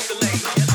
oscillate.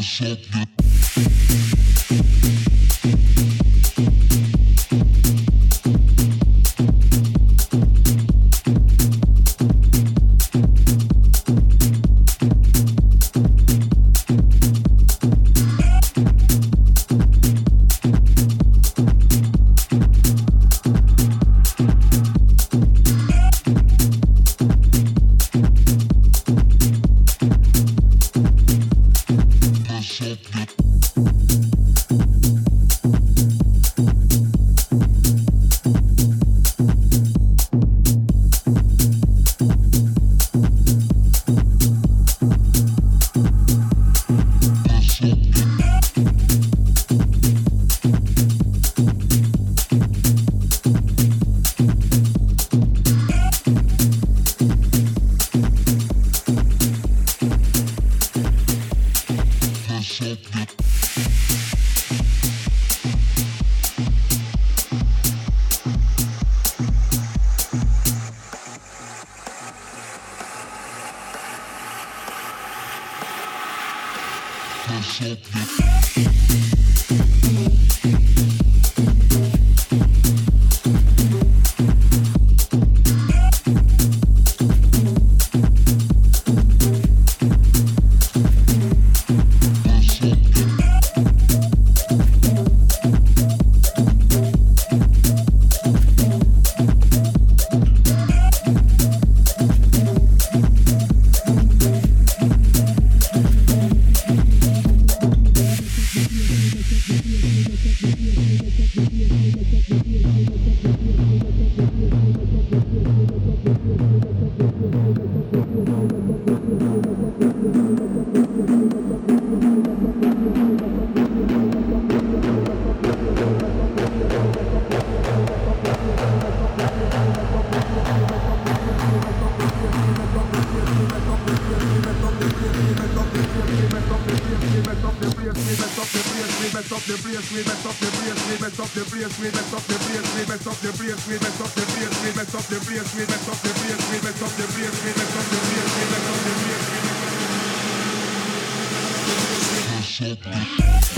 Shut the Shut up.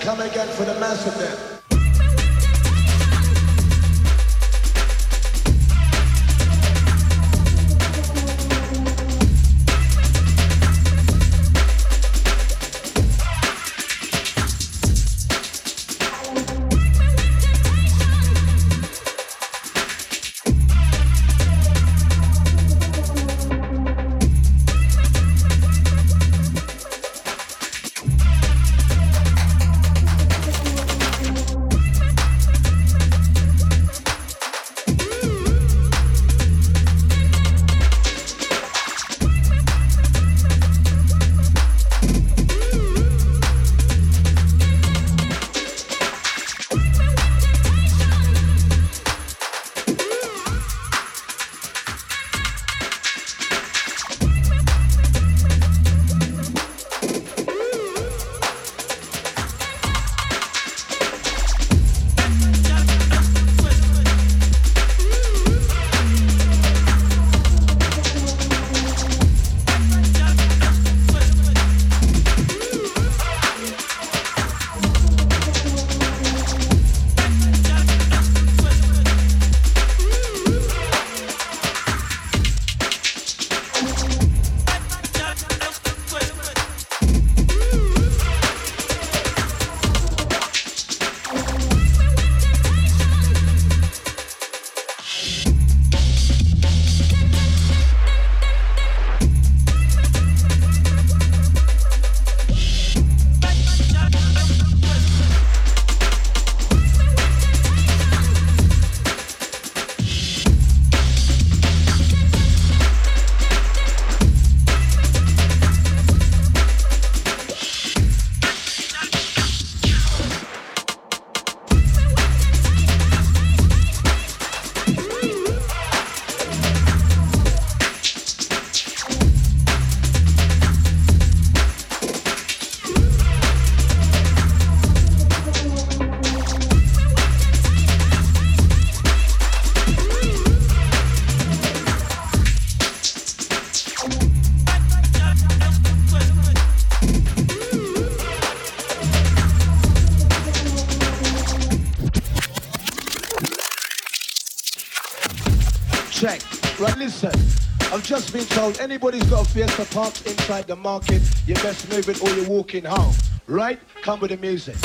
Come again for the massive then. just been told anybody's got a Fiesta parked inside the market, you best move it or you're walking home. Right? Come with the music.